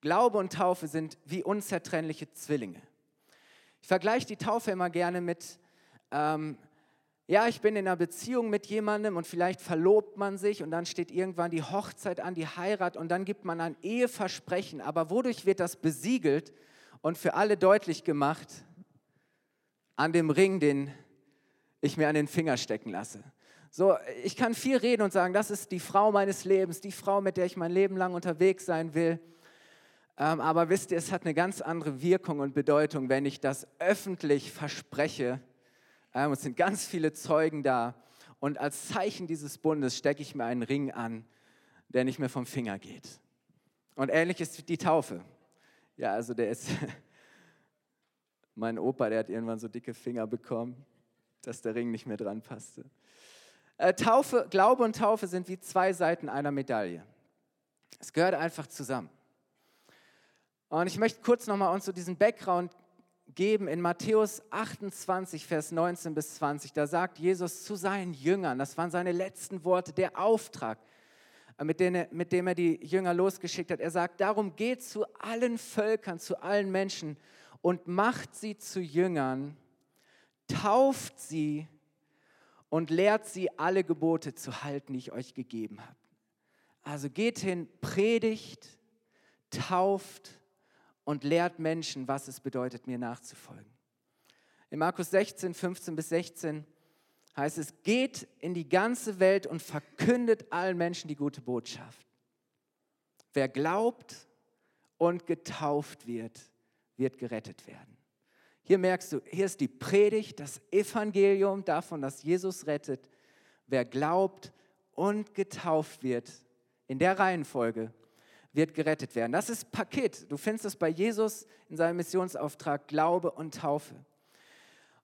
Glaube und Taufe sind wie unzertrennliche Zwillinge. Ich vergleiche die Taufe immer gerne mit, ähm, ja, ich bin in einer Beziehung mit jemandem und vielleicht verlobt man sich und dann steht irgendwann die Hochzeit an, die Heirat und dann gibt man ein Eheversprechen. Aber wodurch wird das besiegelt und für alle deutlich gemacht? An dem Ring, den ich mir an den Finger stecken lasse. So, ich kann viel reden und sagen, das ist die Frau meines Lebens, die Frau, mit der ich mein Leben lang unterwegs sein will. Ähm, aber wisst ihr, es hat eine ganz andere Wirkung und Bedeutung, wenn ich das öffentlich verspreche. Ähm, es sind ganz viele Zeugen da. Und als Zeichen dieses Bundes stecke ich mir einen Ring an, der nicht mehr vom Finger geht. Und ähnlich ist die Taufe. Ja, also der ist, mein Opa, der hat irgendwann so dicke Finger bekommen, dass der Ring nicht mehr dran passte. Äh, Taufe, Glaube und Taufe sind wie zwei Seiten einer Medaille. Es gehört einfach zusammen. Und ich möchte kurz nochmal uns so diesen Background geben in Matthäus 28, Vers 19 bis 20. Da sagt Jesus zu seinen Jüngern, das waren seine letzten Worte, der Auftrag, äh, mit dem, er, mit dem er die Jünger losgeschickt hat. Er sagt, darum geht zu allen Völkern, zu allen Menschen und macht sie zu Jüngern, tauft sie und lehrt sie alle Gebote zu halten, die ich euch gegeben habe. Also geht hin, predigt, tauft, und lehrt Menschen, was es bedeutet, mir nachzufolgen. In Markus 16, 15 bis 16 heißt es, geht in die ganze Welt und verkündet allen Menschen die gute Botschaft. Wer glaubt und getauft wird, wird gerettet werden. Hier merkst du, hier ist die Predigt, das Evangelium davon, dass Jesus rettet. Wer glaubt und getauft wird, in der Reihenfolge wird gerettet werden. Das ist Paket. Du findest es bei Jesus in seinem Missionsauftrag Glaube und Taufe.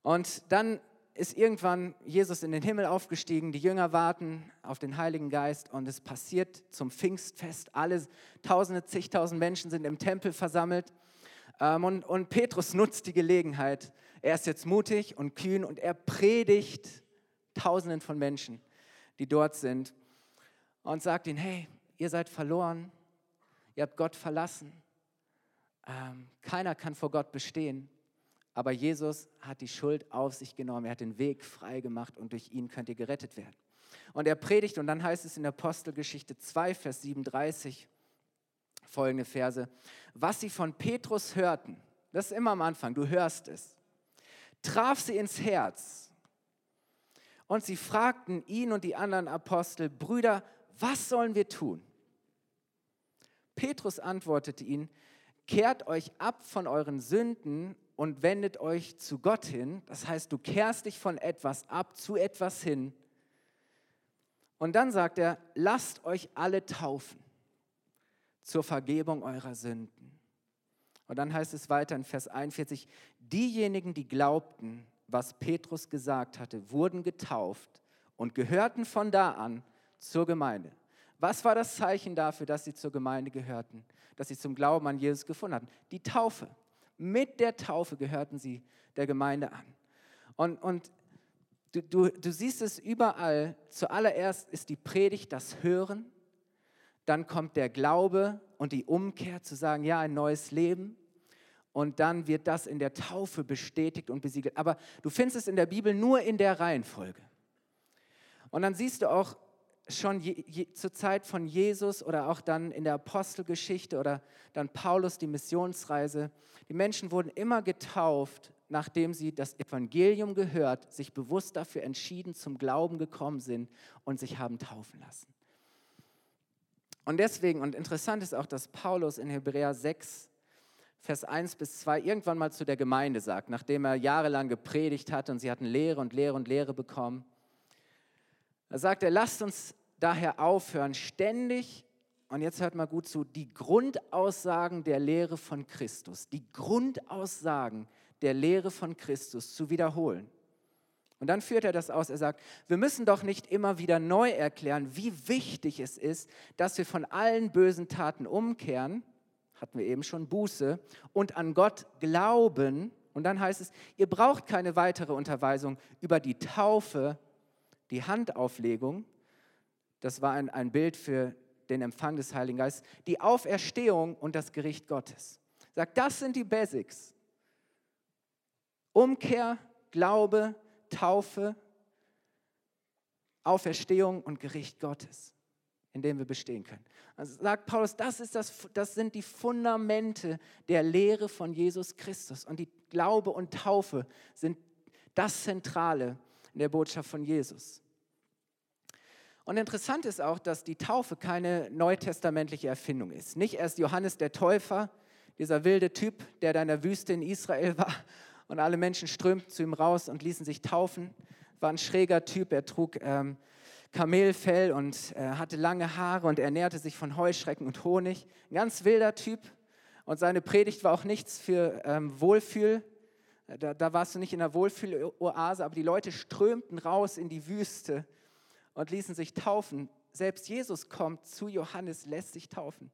Und dann ist irgendwann Jesus in den Himmel aufgestiegen, die Jünger warten auf den Heiligen Geist und es passiert zum Pfingstfest. Alle Tausende, zigtausend Menschen sind im Tempel versammelt ähm, und, und Petrus nutzt die Gelegenheit. Er ist jetzt mutig und kühn und er predigt Tausenden von Menschen, die dort sind und sagt ihnen, hey, ihr seid verloren, ihr habt Gott verlassen. Ähm, keiner kann vor Gott bestehen. Aber Jesus hat die Schuld auf sich genommen. Er hat den Weg frei gemacht und durch ihn könnt ihr gerettet werden. Und er predigt, und dann heißt es in Apostelgeschichte 2, Vers 37, folgende Verse, was sie von Petrus hörten, das ist immer am Anfang, du hörst es, traf sie ins Herz. Und sie fragten ihn und die anderen Apostel, Brüder, was sollen wir tun? Petrus antwortete ihnen, kehrt euch ab von euren Sünden und wendet euch zu Gott hin. Das heißt, du kehrst dich von etwas ab zu etwas hin. Und dann sagt er, lasst euch alle taufen zur Vergebung eurer Sünden. Und dann heißt es weiter in Vers 41, diejenigen, die glaubten, was Petrus gesagt hatte, wurden getauft und gehörten von da an zur Gemeinde. Was war das Zeichen dafür, dass sie zur Gemeinde gehörten, dass sie zum Glauben an Jesus gefunden hatten? Die Taufe. Mit der Taufe gehörten sie der Gemeinde an. Und, und du, du, du siehst es überall. Zuallererst ist die Predigt das Hören, dann kommt der Glaube und die Umkehr zu sagen, ja, ein neues Leben. Und dann wird das in der Taufe bestätigt und besiegelt. Aber du findest es in der Bibel nur in der Reihenfolge. Und dann siehst du auch, schon je, je, zur Zeit von Jesus oder auch dann in der Apostelgeschichte oder dann Paulus die Missionsreise, die Menschen wurden immer getauft, nachdem sie das Evangelium gehört, sich bewusst dafür entschieden, zum Glauben gekommen sind und sich haben taufen lassen. Und deswegen, und interessant ist auch, dass Paulus in Hebräer 6, Vers 1 bis 2 irgendwann mal zu der Gemeinde sagt, nachdem er jahrelang gepredigt hat und sie hatten Lehre und Lehre und Lehre bekommen, da sagt er, lasst uns daher aufhören, ständig, und jetzt hört mal gut zu, die Grundaussagen der Lehre von Christus, die Grundaussagen der Lehre von Christus zu wiederholen. Und dann führt er das aus. Er sagt, wir müssen doch nicht immer wieder neu erklären, wie wichtig es ist, dass wir von allen bösen Taten umkehren, hatten wir eben schon Buße, und an Gott glauben. Und dann heißt es, ihr braucht keine weitere Unterweisung über die Taufe die Handauflegung, das war ein, ein Bild für den Empfang des Heiligen Geistes, die Auferstehung und das Gericht Gottes. Sagt, das sind die Basics. Umkehr, Glaube, Taufe, Auferstehung und Gericht Gottes, in dem wir bestehen können. Also sagt Paulus, das, ist das, das sind die Fundamente der Lehre von Jesus Christus. Und die Glaube und Taufe sind das Zentrale in der Botschaft von Jesus. Und interessant ist auch, dass die Taufe keine neutestamentliche Erfindung ist. Nicht erst Johannes der Täufer, dieser wilde Typ, der da in der Wüste in Israel war und alle Menschen strömten zu ihm raus und ließen sich taufen. War ein schräger Typ, er trug ähm, Kamelfell und äh, hatte lange Haare und ernährte sich von Heuschrecken und Honig. Ein ganz wilder Typ. Und seine Predigt war auch nichts für ähm, Wohlfühl. Da, da warst du nicht in der Wohlfühloase, aber die Leute strömten raus in die Wüste und ließen sich taufen. Selbst Jesus kommt zu Johannes, lässt sich taufen.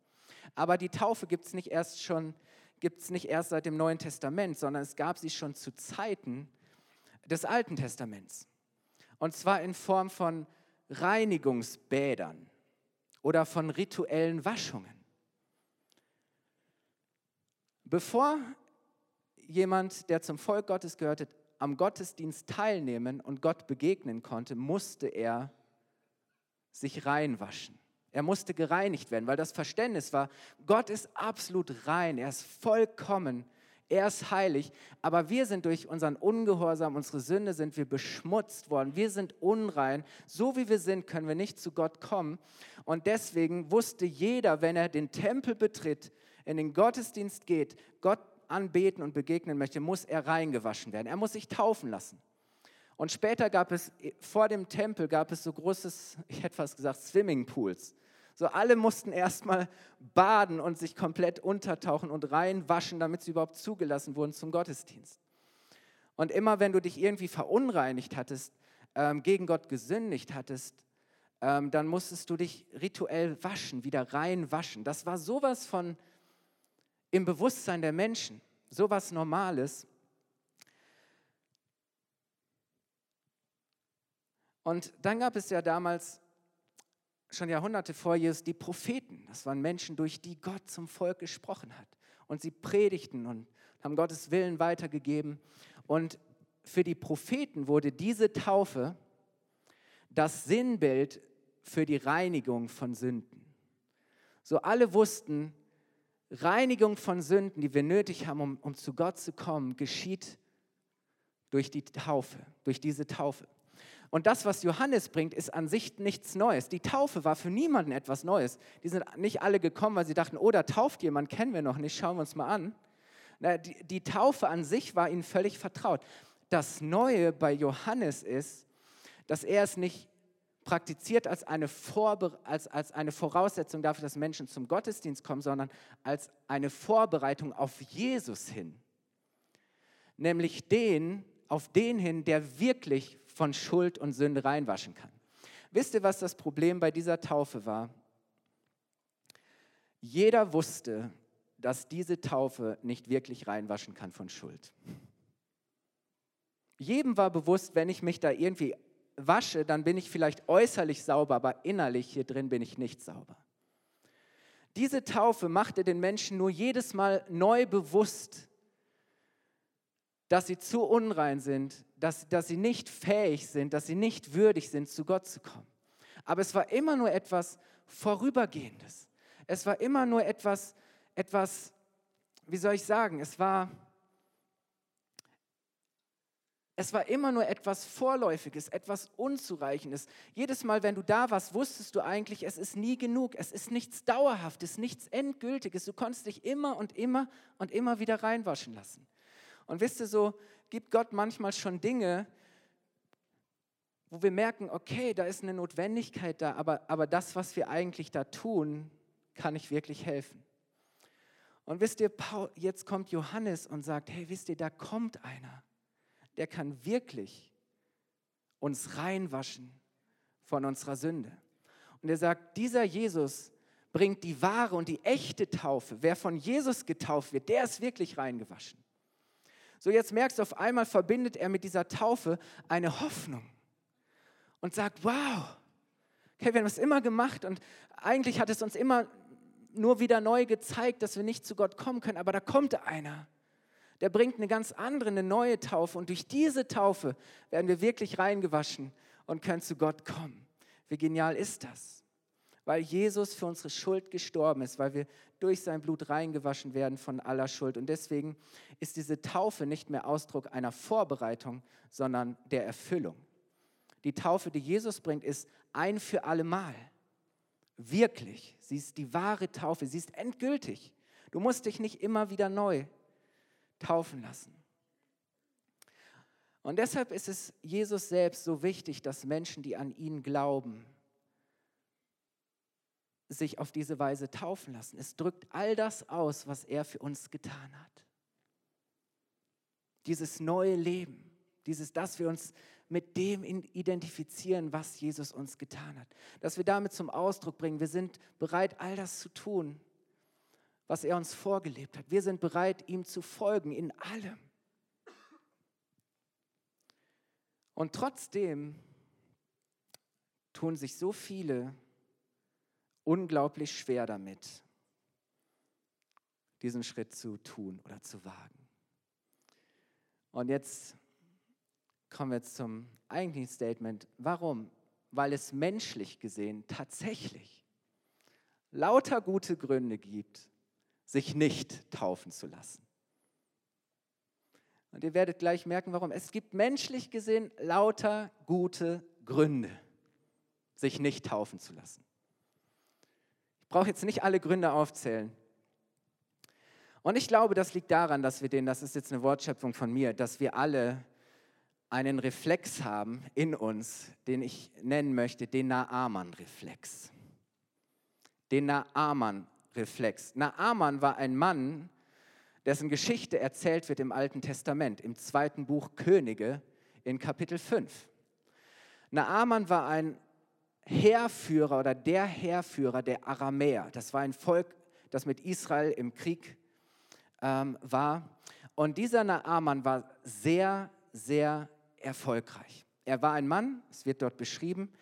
Aber die Taufe gibt es nicht erst schon, gibt nicht erst seit dem Neuen Testament, sondern es gab sie schon zu Zeiten des Alten Testaments. Und zwar in Form von Reinigungsbädern oder von rituellen Waschungen. Bevor jemand, der zum Volk Gottes gehörte, am Gottesdienst teilnehmen und Gott begegnen konnte, musste er sich reinwaschen. Er musste gereinigt werden, weil das Verständnis war, Gott ist absolut rein, er ist vollkommen, er ist heilig, aber wir sind durch unseren Ungehorsam, unsere Sünde sind wir beschmutzt worden, wir sind unrein, so wie wir sind, können wir nicht zu Gott kommen. Und deswegen wusste jeder, wenn er den Tempel betritt, in den Gottesdienst geht, Gott anbeten und begegnen möchte, muss er reingewaschen werden, er muss sich taufen lassen. Und später gab es, vor dem Tempel gab es so großes, ich hätte fast gesagt, Swimmingpools. So alle mussten erstmal baden und sich komplett untertauchen und reinwaschen, damit sie überhaupt zugelassen wurden zum Gottesdienst. Und immer wenn du dich irgendwie verunreinigt hattest, ähm, gegen Gott gesündigt hattest, ähm, dann musstest du dich rituell waschen, wieder reinwaschen. Das war sowas von im Bewusstsein der Menschen, sowas Normales. Und dann gab es ja damals, schon Jahrhunderte vor Jesus, die Propheten. Das waren Menschen, durch die Gott zum Volk gesprochen hat. Und sie predigten und haben Gottes Willen weitergegeben. Und für die Propheten wurde diese Taufe das Sinnbild für die Reinigung von Sünden. So alle wussten, Reinigung von Sünden, die wir nötig haben, um, um zu Gott zu kommen, geschieht durch die Taufe, durch diese Taufe. Und das, was Johannes bringt, ist an sich nichts Neues. Die Taufe war für niemanden etwas Neues. Die sind nicht alle gekommen, weil sie dachten, oh, da tauft jemand, kennen wir noch nicht, schauen wir uns mal an. Die, die Taufe an sich war ihnen völlig vertraut. Das Neue bei Johannes ist, dass er es nicht praktiziert als eine, Vorbe als, als eine Voraussetzung dafür, dass Menschen zum Gottesdienst kommen, sondern als eine Vorbereitung auf Jesus hin. Nämlich den, auf den hin, der wirklich von Schuld und Sünde reinwaschen kann. Wisst ihr, was das Problem bei dieser Taufe war? Jeder wusste, dass diese Taufe nicht wirklich reinwaschen kann von Schuld. Jedem war bewusst, wenn ich mich da irgendwie wasche, dann bin ich vielleicht äußerlich sauber, aber innerlich hier drin bin ich nicht sauber. Diese Taufe machte den Menschen nur jedes Mal neu bewusst, dass sie zu unrein sind, dass, dass sie nicht fähig sind, dass sie nicht würdig sind, zu Gott zu kommen. Aber es war immer nur etwas Vorübergehendes. Es war immer nur etwas, etwas, wie soll ich sagen, es war, es war immer nur etwas Vorläufiges, etwas Unzureichendes. Jedes Mal, wenn du da warst, wusstest du eigentlich, es ist nie genug, es ist nichts Dauerhaftes, nichts Endgültiges. Du konntest dich immer und immer und immer wieder reinwaschen lassen. Und wisst ihr, so gibt Gott manchmal schon Dinge, wo wir merken, okay, da ist eine Notwendigkeit da, aber, aber das, was wir eigentlich da tun, kann nicht wirklich helfen. Und wisst ihr, Paul, jetzt kommt Johannes und sagt, hey, wisst ihr, da kommt einer, der kann wirklich uns reinwaschen von unserer Sünde. Und er sagt, dieser Jesus bringt die wahre und die echte Taufe. Wer von Jesus getauft wird, der ist wirklich reingewaschen. So jetzt merkst du, auf einmal verbindet er mit dieser Taufe eine Hoffnung und sagt, wow, Okay, wir haben es immer gemacht und eigentlich hat es uns immer nur wieder neu gezeigt, dass wir nicht zu Gott kommen können, aber da kommt einer. Der bringt eine ganz andere, eine neue Taufe und durch diese Taufe werden wir wirklich reingewaschen und können zu Gott kommen. Wie genial ist das? Weil Jesus für unsere Schuld gestorben ist, weil wir durch sein Blut reingewaschen werden von aller Schuld. Und deswegen ist diese Taufe nicht mehr Ausdruck einer Vorbereitung, sondern der Erfüllung. Die Taufe, die Jesus bringt, ist ein für alle Mal. Wirklich. Sie ist die wahre Taufe. Sie ist endgültig. Du musst dich nicht immer wieder neu taufen lassen. Und deshalb ist es Jesus selbst so wichtig, dass Menschen, die an ihn glauben, sich auf diese Weise taufen lassen. Es drückt all das aus, was er für uns getan hat. Dieses neue Leben, dieses, dass wir uns mit dem identifizieren, was Jesus uns getan hat. Dass wir damit zum Ausdruck bringen, wir sind bereit, all das zu tun, was er uns vorgelebt hat. Wir sind bereit, ihm zu folgen in allem. Und trotzdem tun sich so viele unglaublich schwer damit, diesen Schritt zu tun oder zu wagen. Und jetzt kommen wir jetzt zum eigentlichen Statement. Warum? Weil es menschlich gesehen tatsächlich lauter gute Gründe gibt, sich nicht taufen zu lassen. Und ihr werdet gleich merken, warum. Es gibt menschlich gesehen lauter gute Gründe, sich nicht taufen zu lassen. Ich brauche jetzt nicht alle Gründe aufzählen. Und ich glaube, das liegt daran, dass wir den, das ist jetzt eine Wortschöpfung von mir, dass wir alle einen Reflex haben in uns, den ich nennen möchte, den Naaman-Reflex. Den Naaman-Reflex. Naaman war ein Mann, dessen Geschichte erzählt wird im Alten Testament, im zweiten Buch Könige in Kapitel 5. Naaman war ein Heerführer oder der Heerführer der Aramäer. Das war ein Volk, das mit Israel im Krieg ähm, war. Und dieser Naaman war sehr, sehr erfolgreich. Er war ein Mann, es wird dort beschrieben,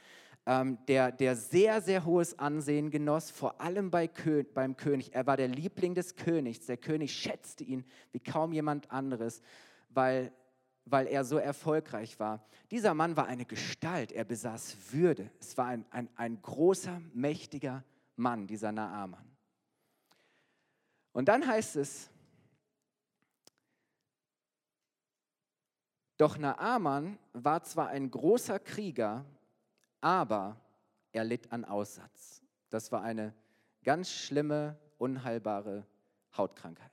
ähm, der, der sehr, sehr hohes Ansehen genoss, vor allem bei Kö beim König. Er war der Liebling des Königs. Der König schätzte ihn wie kaum jemand anderes, weil, weil er so erfolgreich war. Dieser Mann war eine Gestalt, er besaß Würde. Es war ein, ein, ein großer, mächtiger Mann, dieser Naaman. Und dann heißt es, Doch Naaman war zwar ein großer Krieger, aber er litt an Aussatz. Das war eine ganz schlimme, unheilbare Hautkrankheit.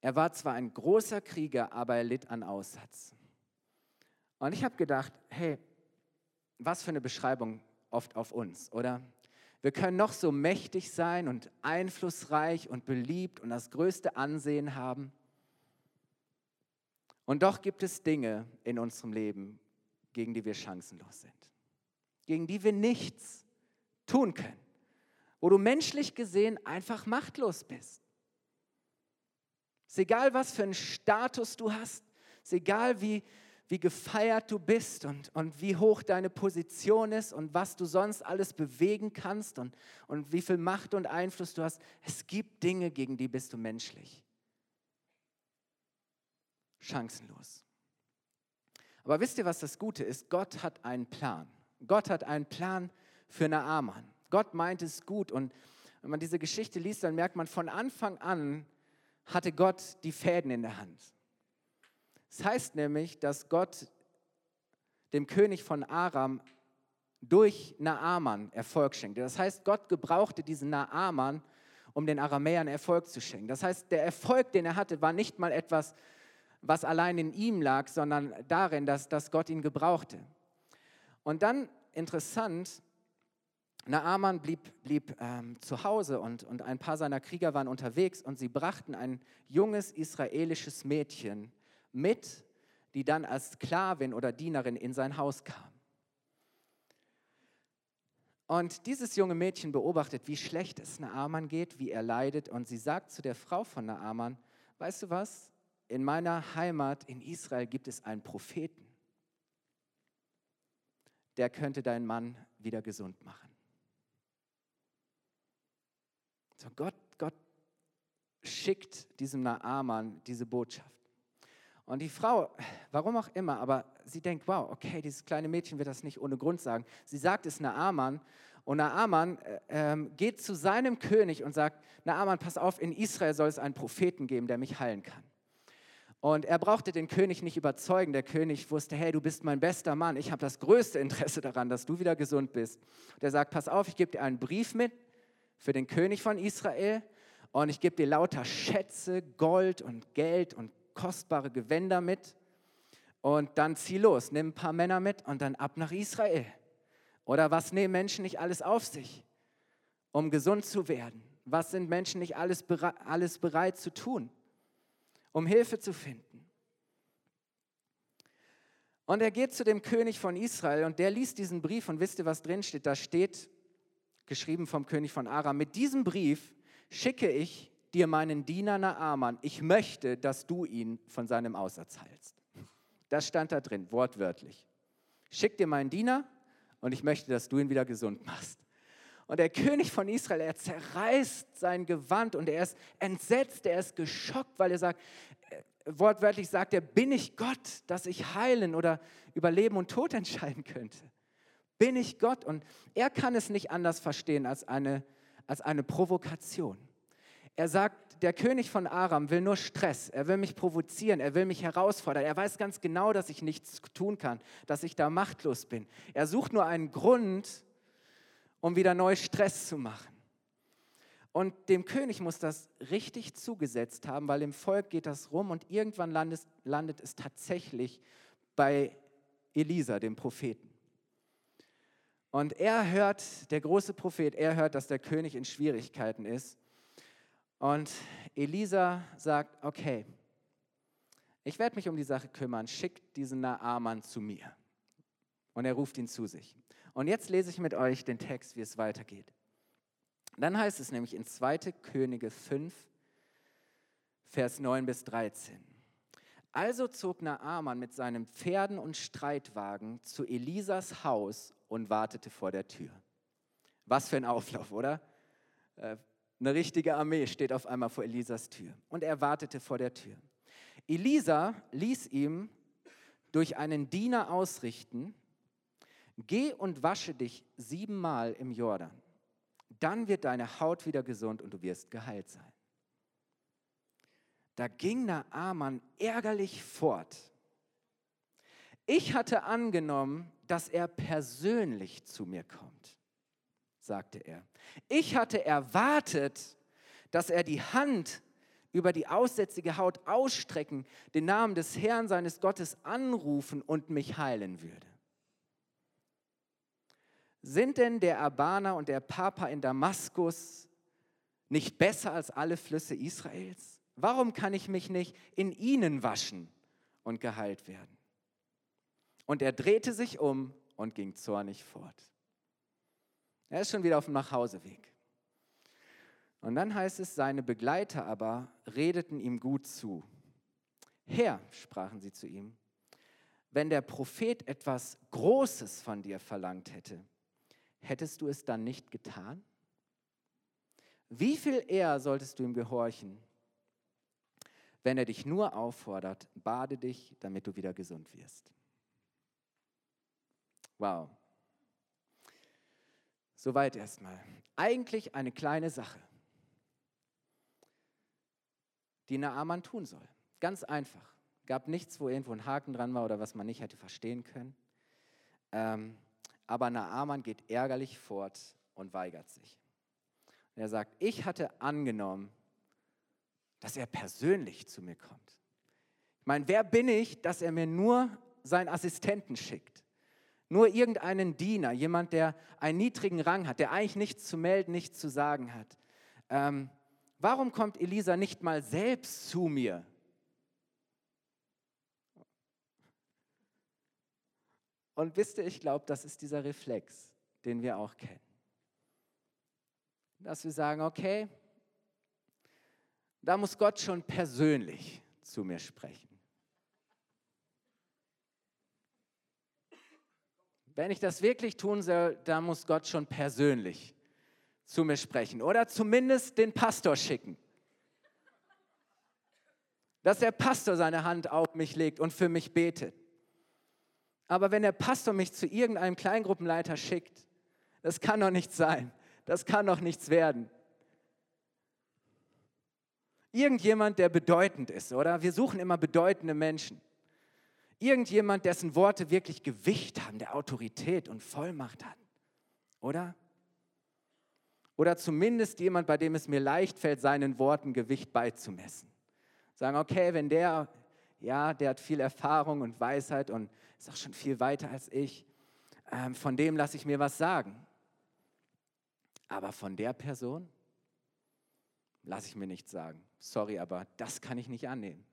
Er war zwar ein großer Krieger, aber er litt an Aussatz. Und ich habe gedacht, hey, was für eine Beschreibung oft auf uns, oder? Wir können noch so mächtig sein und einflussreich und beliebt und das größte Ansehen haben. Und doch gibt es Dinge in unserem Leben, gegen die wir chancenlos sind, gegen die wir nichts tun können, wo du menschlich gesehen einfach machtlos bist. Es ist egal, was für einen Status du hast, es ist egal, wie, wie gefeiert du bist und, und wie hoch deine Position ist und was du sonst alles bewegen kannst und, und wie viel Macht und Einfluss du hast. Es gibt Dinge, gegen die bist du menschlich chancenlos. Aber wisst ihr, was das Gute ist? Gott hat einen Plan. Gott hat einen Plan für Naaman. Gott meint es gut. Und wenn man diese Geschichte liest, dann merkt man, von Anfang an hatte Gott die Fäden in der Hand. Das heißt nämlich, dass Gott dem König von Aram durch Naaman Erfolg schenkte. Das heißt, Gott gebrauchte diesen Naaman, um den Aramäern Erfolg zu schenken. Das heißt, der Erfolg, den er hatte, war nicht mal etwas, was allein in ihm lag, sondern darin, dass, dass Gott ihn gebrauchte. Und dann interessant, Naaman blieb, blieb ähm, zu Hause und, und ein paar seiner Krieger waren unterwegs und sie brachten ein junges israelisches Mädchen mit, die dann als Sklavin oder Dienerin in sein Haus kam. Und dieses junge Mädchen beobachtet, wie schlecht es Naaman geht, wie er leidet und sie sagt zu der Frau von Naaman, weißt du was, in meiner Heimat in Israel gibt es einen Propheten. der könnte deinen Mann wieder gesund machen. So Gott, Gott schickt diesem Naaman diese Botschaft. Und die Frau, warum auch immer, aber sie denkt, wow, okay, dieses kleine Mädchen wird das nicht ohne Grund sagen. Sie sagt es Naaman und Naaman äh, ähm, geht zu seinem König und sagt, Naaman, pass auf, in Israel soll es einen Propheten geben, der mich heilen kann. Und er brauchte den König nicht überzeugen. Der König wusste, hey, du bist mein bester Mann. Ich habe das größte Interesse daran, dass du wieder gesund bist. Und er sagt, pass auf, ich gebe dir einen Brief mit für den König von Israel und ich gebe dir lauter Schätze, Gold und Geld und kostbare Gewänder mit. Und dann zieh los, nimm ein paar Männer mit und dann ab nach Israel. Oder was nehmen Menschen nicht alles auf sich, um gesund zu werden? Was sind Menschen nicht alles, alles bereit zu tun, um Hilfe zu finden? Und er geht zu dem König von Israel und der liest diesen Brief und wisst ihr, was drin steht? Da steht, geschrieben vom König von Aram, mit diesem Brief schicke ich dir meinen Diener Naaman, ich möchte, dass du ihn von seinem Aussatz heilst. Das stand da drin, wortwörtlich. Schick dir meinen Diener und ich möchte, dass du ihn wieder gesund machst. Und der König von Israel, er zerreißt sein Gewand und er ist entsetzt, er ist geschockt, weil er sagt, äh, wortwörtlich sagt er, bin ich Gott, dass ich heilen oder über Leben und Tod entscheiden könnte? Bin ich Gott? Und er kann es nicht anders verstehen als eine, als eine Provokation. Er sagt, der König von Aram will nur Stress, er will mich provozieren, er will mich herausfordern. Er weiß ganz genau, dass ich nichts tun kann, dass ich da machtlos bin. Er sucht nur einen Grund, um wieder neu Stress zu machen. Und dem König muss das richtig zugesetzt haben, weil im Volk geht das rum und irgendwann landet, landet es tatsächlich bei Elisa, dem Propheten. Und er hört, der große Prophet, er hört, dass der König in Schwierigkeiten ist. Und Elisa sagt, okay, ich werde mich um die Sache kümmern, schickt diesen Naaman zu mir. Und er ruft ihn zu sich. Und jetzt lese ich mit euch den Text, wie es weitergeht. Dann heißt es nämlich in 2. Könige 5, Vers 9 bis 13. Also zog Naaman mit seinen Pferden und Streitwagen zu Elisas Haus und wartete vor der Tür. Was für ein Auflauf, oder? Äh, eine richtige Armee steht auf einmal vor Elisas Tür und er wartete vor der Tür. Elisa ließ ihm durch einen Diener ausrichten, geh und wasche dich siebenmal im Jordan. Dann wird deine Haut wieder gesund und du wirst geheilt sein. Da ging Naaman ärgerlich fort. Ich hatte angenommen, dass er persönlich zu mir kommt sagte er. Ich hatte erwartet, dass er die Hand über die aussätzige Haut ausstrecken, den Namen des Herrn seines Gottes anrufen und mich heilen würde. Sind denn der Abana und der Papa in Damaskus nicht besser als alle Flüsse Israels? Warum kann ich mich nicht in ihnen waschen und geheilt werden? Und er drehte sich um und ging zornig fort. Er ist schon wieder auf dem Nachhauseweg. Und dann heißt es, seine Begleiter aber redeten ihm gut zu. Herr, sprachen sie zu ihm, wenn der Prophet etwas Großes von dir verlangt hätte, hättest du es dann nicht getan? Wie viel eher solltest du ihm gehorchen, wenn er dich nur auffordert, bade dich, damit du wieder gesund wirst? Wow, Soweit erstmal. Eigentlich eine kleine Sache, die Naaman tun soll. Ganz einfach. Gab nichts, wo irgendwo ein Haken dran war oder was man nicht hätte verstehen können. Ähm, aber Naaman geht ärgerlich fort und weigert sich. Und er sagt, ich hatte angenommen, dass er persönlich zu mir kommt. Ich meine, wer bin ich, dass er mir nur seinen Assistenten schickt? Nur irgendeinen Diener, jemand, der einen niedrigen Rang hat, der eigentlich nichts zu melden, nichts zu sagen hat. Ähm, warum kommt Elisa nicht mal selbst zu mir? Und wisst ihr, ich glaube, das ist dieser Reflex, den wir auch kennen. Dass wir sagen, okay, da muss Gott schon persönlich zu mir sprechen. Wenn ich das wirklich tun soll, dann muss Gott schon persönlich zu mir sprechen oder zumindest den Pastor schicken. Dass der Pastor seine Hand auf mich legt und für mich betet. Aber wenn der Pastor mich zu irgendeinem Kleingruppenleiter schickt, das kann doch nicht sein. Das kann doch nichts werden. Irgendjemand, der bedeutend ist, oder? Wir suchen immer bedeutende Menschen. Irgendjemand, dessen Worte wirklich Gewicht haben, der Autorität und Vollmacht hat, oder? Oder zumindest jemand, bei dem es mir leicht fällt, seinen Worten Gewicht beizumessen. Sagen, okay, wenn der, ja, der hat viel Erfahrung und Weisheit und ist auch schon viel weiter als ich, ähm, von dem lasse ich mir was sagen. Aber von der Person lasse ich mir nichts sagen. Sorry, aber das kann ich nicht annehmen.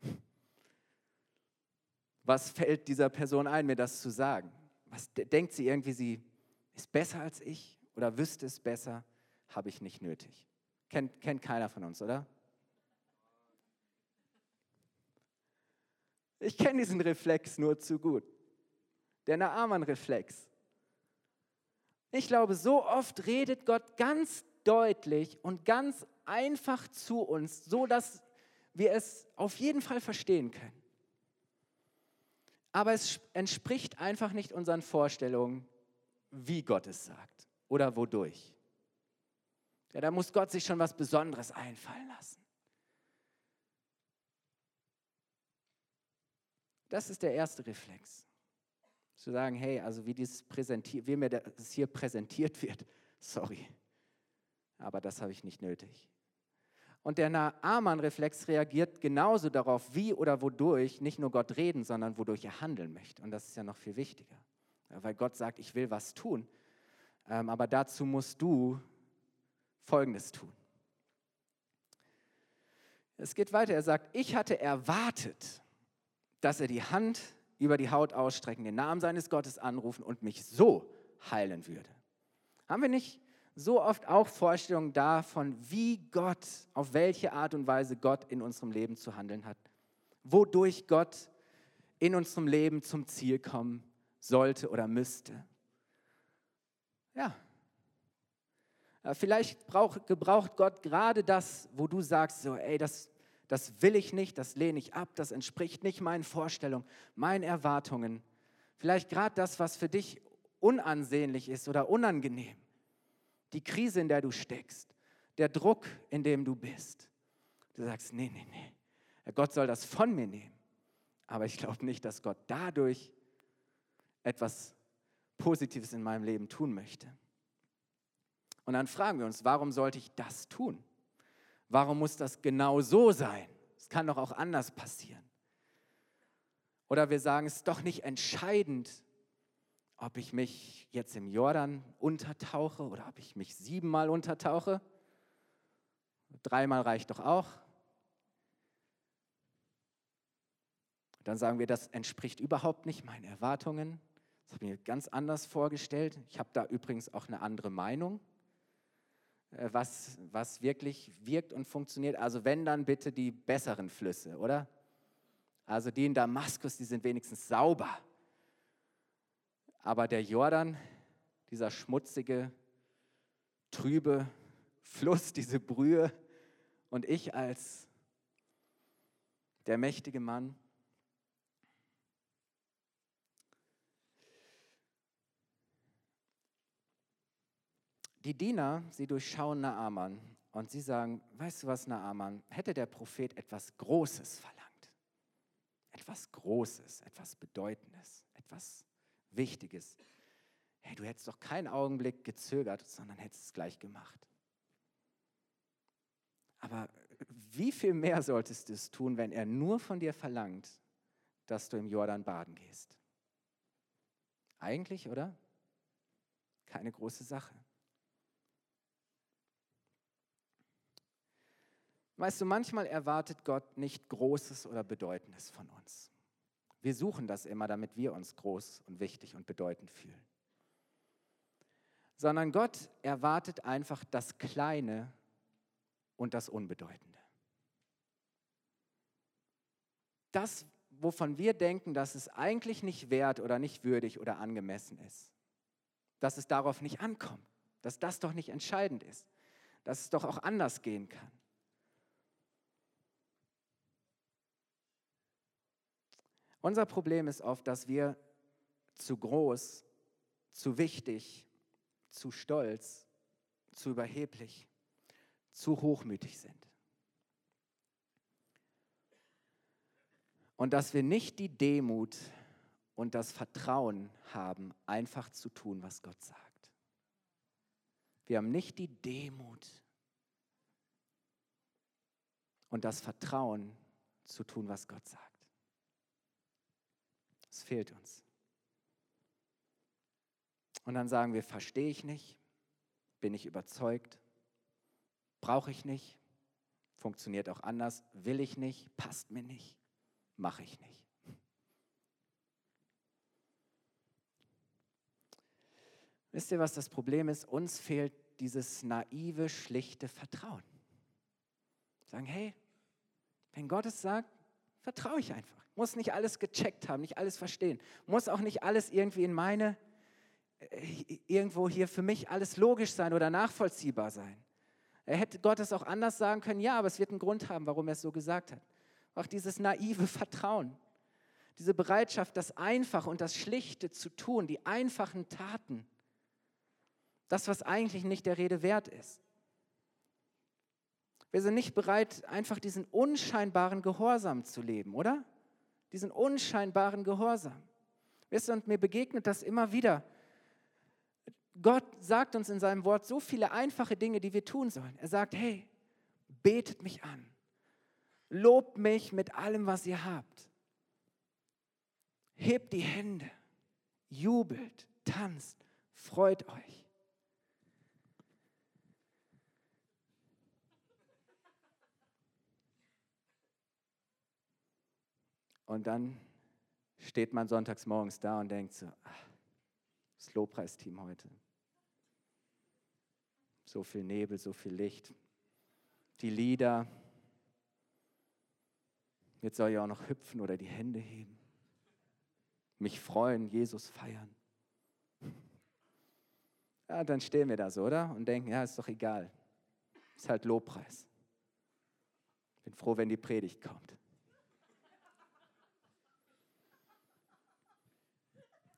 Was fällt dieser Person ein, mir das zu sagen? Was denkt sie irgendwie, sie ist besser als ich oder wüsste es besser? Habe ich nicht nötig. Kennt, kennt keiner von uns, oder? Ich kenne diesen Reflex nur zu gut. Der Naaman-Reflex. Ich glaube, so oft redet Gott ganz deutlich und ganz einfach zu uns, so dass wir es auf jeden Fall verstehen können. Aber es entspricht einfach nicht unseren Vorstellungen, wie Gott es sagt oder wodurch. Ja, da muss Gott sich schon was Besonderes einfallen lassen. Das ist der erste Reflex. Zu sagen, hey, also wie, dieses präsentiert, wie mir das hier präsentiert wird, sorry, aber das habe ich nicht nötig. Und der Naaman-Reflex reagiert genauso darauf, wie oder wodurch nicht nur Gott reden, sondern wodurch er handeln möchte. Und das ist ja noch viel wichtiger. Weil Gott sagt, ich will was tun. Ähm, aber dazu musst du Folgendes tun. Es geht weiter. Er sagt, ich hatte erwartet, dass er die Hand über die Haut ausstrecken, den Namen seines Gottes anrufen und mich so heilen würde. Haben wir nicht so oft auch Vorstellungen davon, wie Gott, auf welche Art und Weise Gott in unserem Leben zu handeln hat. Wodurch Gott in unserem Leben zum Ziel kommen sollte oder müsste. Ja. Vielleicht brauch, gebraucht Gott gerade das, wo du sagst, so, ey, das, das will ich nicht, das lehne ich ab, das entspricht nicht meinen Vorstellungen, meinen Erwartungen. Vielleicht gerade das, was für dich unansehnlich ist oder unangenehm die Krise, in der du steckst, der Druck, in dem du bist. Du sagst, nee, nee, nee, Gott soll das von mir nehmen. Aber ich glaube nicht, dass Gott dadurch etwas Positives in meinem Leben tun möchte. Und dann fragen wir uns, warum sollte ich das tun? Warum muss das genau so sein? Es kann doch auch anders passieren. Oder wir sagen, es ist doch nicht entscheidend, ob ich mich jetzt im Jordan untertauche oder ob ich mich siebenmal untertauche. Dreimal reicht doch auch. Dann sagen wir, das entspricht überhaupt nicht meinen Erwartungen. Das habe ich mir ganz anders vorgestellt. Ich habe da übrigens auch eine andere Meinung, was, was wirklich wirkt und funktioniert. Also wenn, dann bitte die besseren Flüsse, oder? Also die in Damaskus, die sind wenigstens sauber. Aber der Jordan, dieser schmutzige, trübe Fluss, diese Brühe und ich als der mächtige Mann, Die Diener, sie durchschauen Naaman und sie sagen, weißt du was, Naaman, hätte der Prophet etwas Großes verlangt, etwas Großes, etwas Bedeutendes, etwas Wichtiges. Hey, du hättest doch keinen Augenblick gezögert, sondern hättest es gleich gemacht. Aber wie viel mehr solltest du es tun, wenn er nur von dir verlangt, dass du im Jordan baden gehst? Eigentlich, oder? Keine große Sache. Weißt du, manchmal erwartet Gott nicht Großes oder Bedeutendes von uns. Wir suchen das immer, damit wir uns groß und wichtig und bedeutend fühlen. Sondern Gott erwartet einfach das Kleine und das Unbedeutende. Das, wovon wir denken, dass es eigentlich nicht wert oder nicht würdig oder angemessen ist. dass es darauf nicht ankommt, dass das doch nicht entscheidend ist, dass es doch auch anders gehen kann. Unser Problem ist oft, dass wir zu groß, zu wichtig, zu stolz, zu überheblich, zu hochmütig sind. Und dass wir nicht die Demut und das Vertrauen haben, einfach zu tun, was Gott sagt. Wir haben nicht die Demut und das Vertrauen zu tun, was Gott sagt. Es fehlt uns. Und dann sagen wir, verstehe ich nicht, bin ich überzeugt, brauche ich nicht, funktioniert auch anders, will ich nicht, passt mir nicht, mache ich nicht. Wisst ihr, was das Problem ist? Uns fehlt dieses naive, schlichte Vertrauen. Sagen, hey, wenn Gott es sagt, vertraue ich einfach. Muss nicht alles gecheckt haben, nicht alles verstehen. Muss auch nicht alles irgendwie in meine, äh, irgendwo hier für mich alles logisch sein oder nachvollziehbar sein. Er hätte Gott es auch anders sagen können, ja, aber es wird einen Grund haben, warum er es so gesagt hat. Auch dieses naive Vertrauen, diese Bereitschaft, das Einfache und das Schlichte zu tun, die einfachen Taten, das, was eigentlich nicht der Rede wert ist. Wir sind nicht bereit, einfach diesen unscheinbaren Gehorsam zu leben, oder? diesen unscheinbaren Gehorsam. Wisst ihr, und mir begegnet das immer wieder. Gott sagt uns in seinem Wort so viele einfache Dinge, die wir tun sollen. Er sagt, hey, betet mich an. Lobt mich mit allem, was ihr habt. Hebt die Hände. Jubelt, tanzt, freut euch. Und dann steht man sonntags morgens da und denkt so, ach, das Lobpreisteam heute. So viel Nebel, so viel Licht. Die Lieder. Jetzt soll ich auch noch hüpfen oder die Hände heben. Mich freuen, Jesus feiern. Ja, dann stehen wir da so, oder? Und denken, ja, ist doch egal. Ist halt Lobpreis. Bin froh, wenn die Predigt kommt.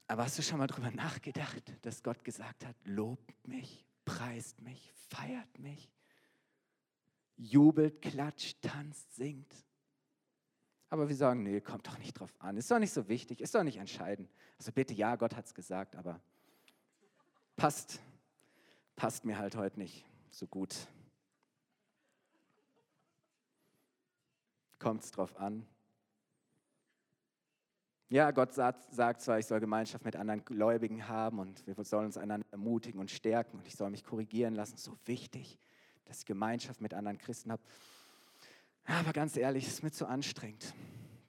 Aber hast du schon mal darüber nachgedacht, dass Gott gesagt hat, lobt mich, preist mich, feiert mich, jubelt, klatscht, tanzt, singt? Aber wir sagen, nee, kommt doch nicht drauf an, ist doch nicht so wichtig, ist doch nicht entscheidend. Also bitte, ja, Gott hat es gesagt, aber passt, passt mir halt heute nicht so gut. Kommt es drauf an? Ja, Gott sagt, zwar, ich soll Gemeinschaft mit anderen Gläubigen haben und wir sollen uns einander ermutigen und stärken und ich soll mich korrigieren lassen. So wichtig, dass ich Gemeinschaft mit anderen Christen habe. Aber ganz ehrlich, es ist mir zu anstrengend,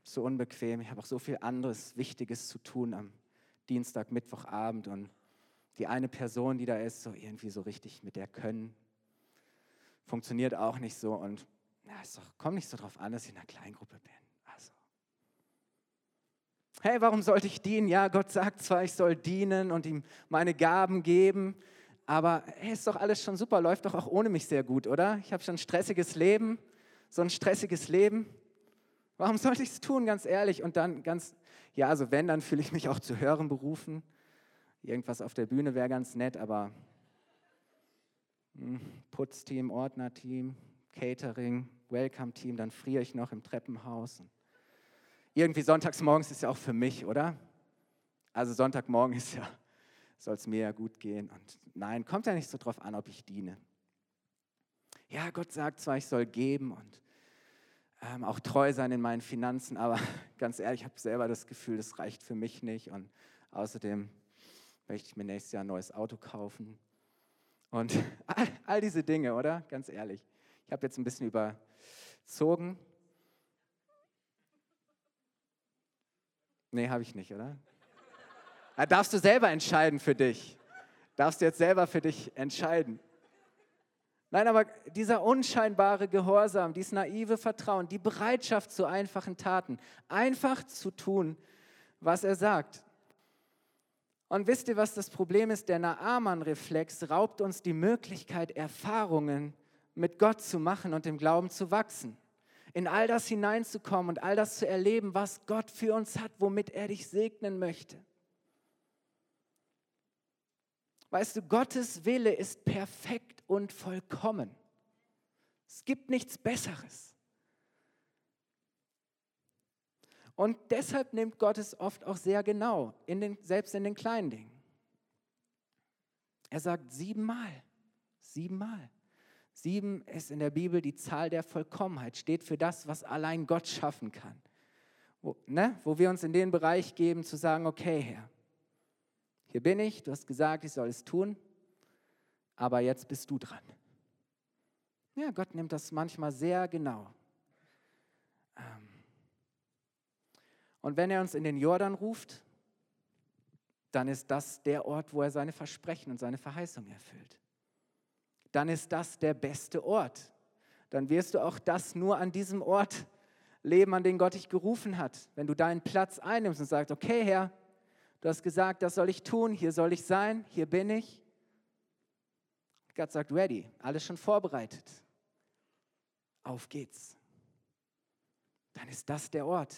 zu unbequem. Ich habe auch so viel anderes Wichtiges zu tun am Dienstag, Mittwochabend und die eine Person, die da ist, so irgendwie so richtig mit der können, funktioniert auch nicht so und ja, es kommt nicht so drauf an, dass ich in einer Kleingruppe bin. Hey, warum sollte ich dienen? Ja, Gott sagt zwar, ich soll dienen und ihm meine Gaben geben, aber hey, ist doch alles schon super, läuft doch auch ohne mich sehr gut, oder? Ich habe schon ein stressiges Leben, so ein stressiges Leben. Warum sollte ich es tun, ganz ehrlich? Und dann ganz, ja, also wenn, dann fühle ich mich auch zu hören berufen. Irgendwas auf der Bühne wäre ganz nett, aber hm, Putzteam, Ordnerteam, Catering, Welcome-Team, dann friere ich noch im Treppenhaus irgendwie sonntags morgens ist ja auch für mich, oder? Also Sonntagmorgen ist ja, soll es mir ja gut gehen. Und nein, kommt ja nicht so drauf an, ob ich diene. Ja, Gott sagt zwar, ich soll geben und ähm, auch treu sein in meinen Finanzen, aber ganz ehrlich, ich habe selber das Gefühl, das reicht für mich nicht. Und außerdem möchte ich mir nächstes Jahr ein neues Auto kaufen. Und all, all diese Dinge, oder? Ganz ehrlich. Ich habe jetzt ein bisschen überzogen, Nee, habe ich nicht, oder? Da darfst du selber entscheiden für dich. Darfst du jetzt selber für dich entscheiden. Nein, aber dieser unscheinbare Gehorsam, dieses naive Vertrauen, die Bereitschaft zu einfachen Taten, einfach zu tun, was er sagt. Und wisst ihr, was das Problem ist? Der Naaman-Reflex raubt uns die Möglichkeit, Erfahrungen mit Gott zu machen und im Glauben zu wachsen. In all das hineinzukommen und all das zu erleben, was Gott für uns hat, womit er dich segnen möchte. Weißt du, Gottes Wille ist perfekt und vollkommen. Es gibt nichts Besseres. Und deshalb nimmt Gott es oft auch sehr genau, in den, selbst in den kleinen Dingen. Er sagt siebenmal, siebenmal. Sieben ist in der Bibel die Zahl der Vollkommenheit, steht für das, was allein Gott schaffen kann. Wo, ne? Wo wir uns in den Bereich geben, zu sagen, okay, Herr, hier bin ich, du hast gesagt, ich soll es tun, aber jetzt bist du dran. Ja, Gott nimmt das manchmal sehr genau. Ähm, und wenn er uns in den Jordan ruft, dann ist das der Ort, wo er seine Versprechen und seine Verheißung erfüllt. Dann ist das der beste Ort. Dann wirst du auch das nur an diesem Ort leben, an den Gott dich gerufen hat. Wenn du deinen Platz einnimmst und sagst, okay Herr, du hast gesagt, das soll ich tun, hier soll ich sein, hier bin ich. Gott sagt, ready, alles schon vorbereitet. Auf geht's. Dann ist das der Ort,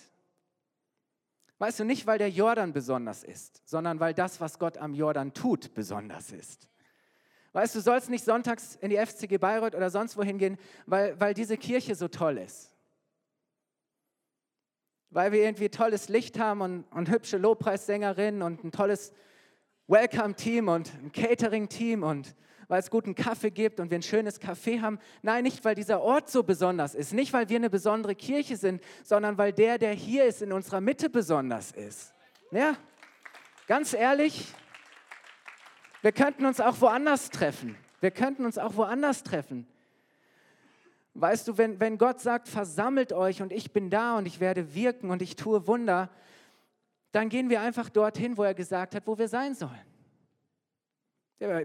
Weißt du, nicht weil der Jordan besonders ist, sondern weil das, was Gott am Jordan tut, besonders ist. Weißt du, sollst nicht sonntags in die FCG Bayreuth oder sonst wohin gehen, weil, weil diese Kirche so toll ist. Weil wir irgendwie tolles Licht haben und, und hübsche Lobpreissängerinnen und ein tolles Welcome-Team und ein Catering-Team und weil es guten Kaffee gibt und wir ein schönes Café haben. Nein, nicht weil dieser Ort so besonders ist, nicht weil wir eine besondere Kirche sind, sondern weil der, der hier ist, in unserer Mitte besonders ist. Ja, ganz ehrlich, wir könnten uns auch woanders treffen. Wir könnten uns auch woanders treffen. Weißt du, wenn, wenn Gott sagt, versammelt euch und ich bin da und ich werde wirken und ich tue Wunder, dann gehen wir einfach dorthin, wo er gesagt hat, wo wir sein sollen.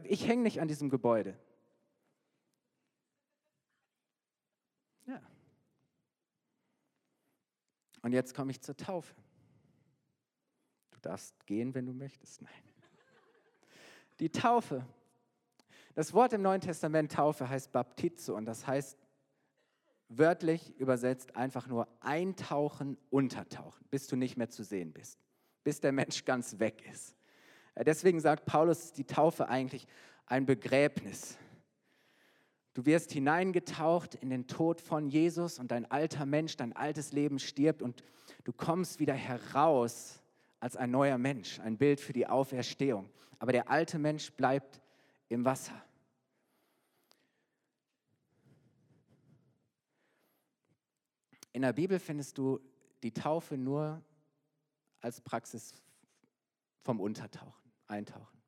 Ich hänge nicht an diesem Gebäude. Ja. Und jetzt komme ich zur Taufe. Du darfst gehen, wenn du möchtest. Nein. Die Taufe. Das Wort im Neuen Testament Taufe heißt Baptizo und das heißt wörtlich übersetzt einfach nur eintauchen, untertauchen, bis du nicht mehr zu sehen bist, bis der Mensch ganz weg ist. Äh, deswegen sagt Paulus, die Taufe eigentlich ein Begräbnis. Du wirst hineingetaucht in den Tod von Jesus und dein alter Mensch, dein altes Leben stirbt und du kommst wieder heraus als ein neuer Mensch, ein Bild für die Auferstehung. Aber der alte Mensch bleibt im Wasser. In der Bibel findest du die Taufe nur als Praxis vom Untertauchen eintauchen.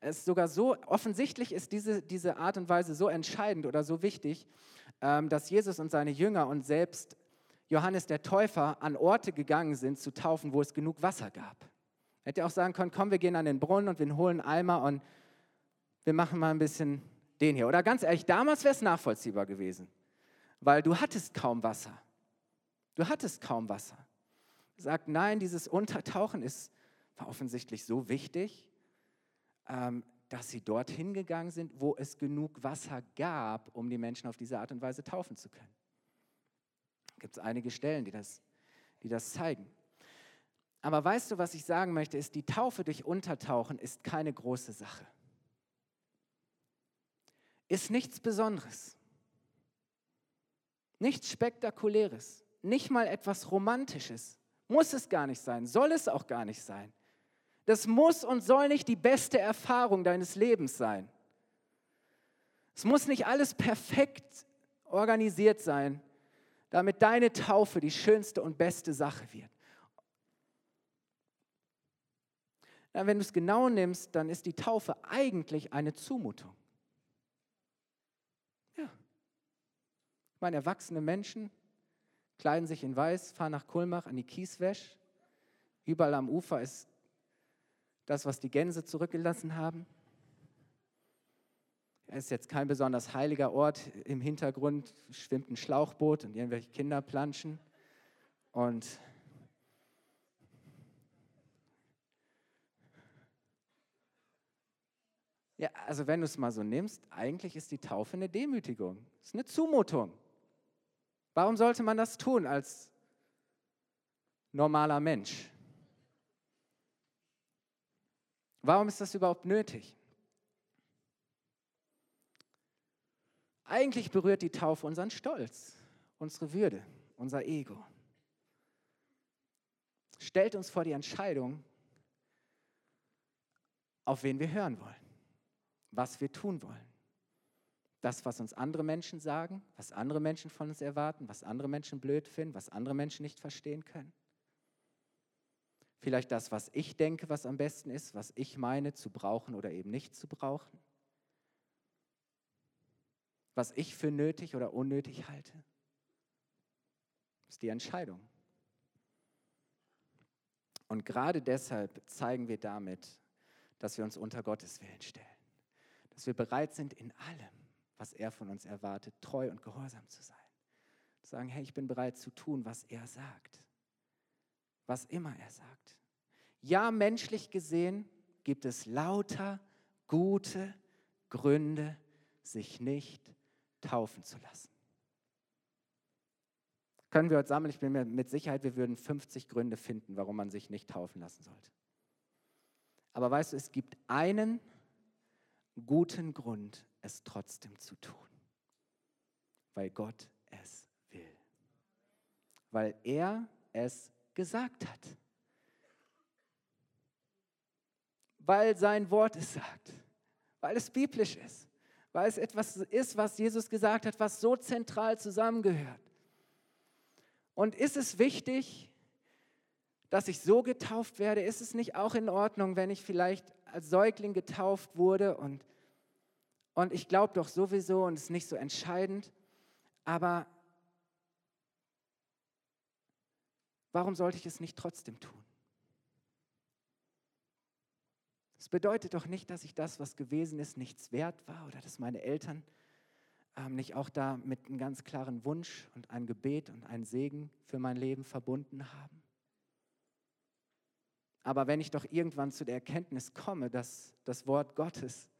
Es ist sogar so, offensichtlich ist diese, diese Art und Weise so entscheidend oder so wichtig, ähm, dass Jesus und seine Jünger und selbst Johannes der Täufer an Orte gegangen sind zu taufen, wo es genug Wasser gab. Hätte auch sagen können, komm, wir gehen an den Brunnen und wir holen Eimer und wir machen mal ein bisschen den hier. Oder ganz ehrlich, damals wäre es nachvollziehbar gewesen, weil du hattest kaum Wasser. Du hattest kaum Wasser. Sagt, nein, dieses Untertauchen ist, war offensichtlich so wichtig, ähm, dass sie dorthin gegangen sind, wo es genug Wasser gab, um die Menschen auf diese Art und Weise taufen zu können. Gibt es einige Stellen, die das, die das zeigen. Aber weißt du, was ich sagen möchte, ist, die Taufe durch Untertauchen ist keine große Sache. Ist nichts Besonderes. Nichts Spektakuläres. Nicht mal etwas Romantisches. Muss es gar nicht sein. Soll es auch gar nicht sein. Das muss und soll nicht die beste Erfahrung deines Lebens sein. Es muss nicht alles perfekt organisiert sein, damit deine Taufe die schönste und beste Sache wird. Ja, wenn du es genau nimmst, dann ist die Taufe eigentlich eine Zumutung. Ja. Ich meine, erwachsene Menschen kleiden sich in weiß, fahren nach Kulmach an die Kieswäsch. Überall am Ufer ist das, was die Gänse zurückgelassen haben. Es ist jetzt kein besonders heiliger Ort. Im Hintergrund schwimmt ein Schlauchboot und irgendwelche Kinder planschen. Und Ja, also wenn du es mal so nimmst, eigentlich ist die Taufe eine Demütigung. Es ist eine Zumutung. Warum sollte man das tun als normaler Mensch? Warum ist das überhaupt nötig? Eigentlich berührt die Taufe unseren Stolz, unsere Würde, unser Ego. Stellt uns vor die Entscheidung, auf wen wir hören wollen, was wir tun wollen. Das, was uns andere Menschen sagen, was andere Menschen von uns erwarten, was andere Menschen blöd finden, was andere Menschen nicht verstehen können. Vielleicht das, was ich denke, was am besten ist, was ich meine zu brauchen oder eben nicht zu brauchen. Was ich für nötig oder unnötig halte. Das ist die Entscheidung. Und gerade deshalb zeigen wir damit, dass wir uns unter Gottes Willen stellen. Dass wir bereit sind, in allem, was er von uns erwartet, treu und gehorsam zu sein. Zu sagen, hey, ich bin bereit zu tun, was er sagt was immer er sagt. Ja, menschlich gesehen gibt es lauter gute Gründe, sich nicht taufen zu lassen. Können wir heute sammeln? Ich bin mir mit Sicherheit, wir würden 50 Gründe finden, warum man sich nicht taufen lassen sollte. Aber weißt du, es gibt einen guten Grund, es trotzdem zu tun, weil Gott es will, weil er es gesagt hat. Weil sein Wort es sagt, weil es biblisch ist, weil es etwas ist, was Jesus gesagt hat, was so zentral zusammengehört. Und ist es wichtig, dass ich so getauft werde? Ist es nicht auch in Ordnung, wenn ich vielleicht als Säugling getauft wurde und, und ich glaube doch sowieso und es ist nicht so entscheidend, aber Warum sollte ich es nicht trotzdem tun? Das bedeutet doch nicht, dass ich das, was gewesen ist, nichts wert war oder dass meine Eltern ähm, nicht auch da mit einem ganz klaren Wunsch und ein Gebet und ein Segen für mein Leben verbunden haben. Aber wenn ich doch irgendwann zu der Erkenntnis komme, dass das Wort Gottes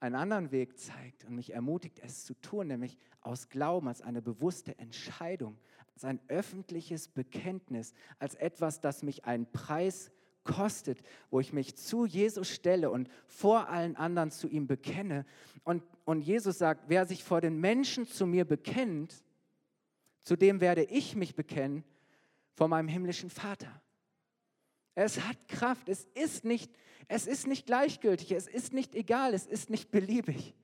einen anderen Weg zeigt und mich ermutigt, es zu tun, nämlich aus Glauben, als eine bewusste Entscheidung, als ein öffentliches Bekenntnis, als etwas, das mich einen Preis kostet, wo ich mich zu Jesus stelle und vor allen anderen zu ihm bekenne. Und, und Jesus sagt, wer sich vor den Menschen zu mir bekennt, zu dem werde ich mich bekennen vor meinem himmlischen Vater. Es hat Kraft, es ist nicht es ist nicht gleichgültig, es ist nicht egal, es ist nicht beliebig.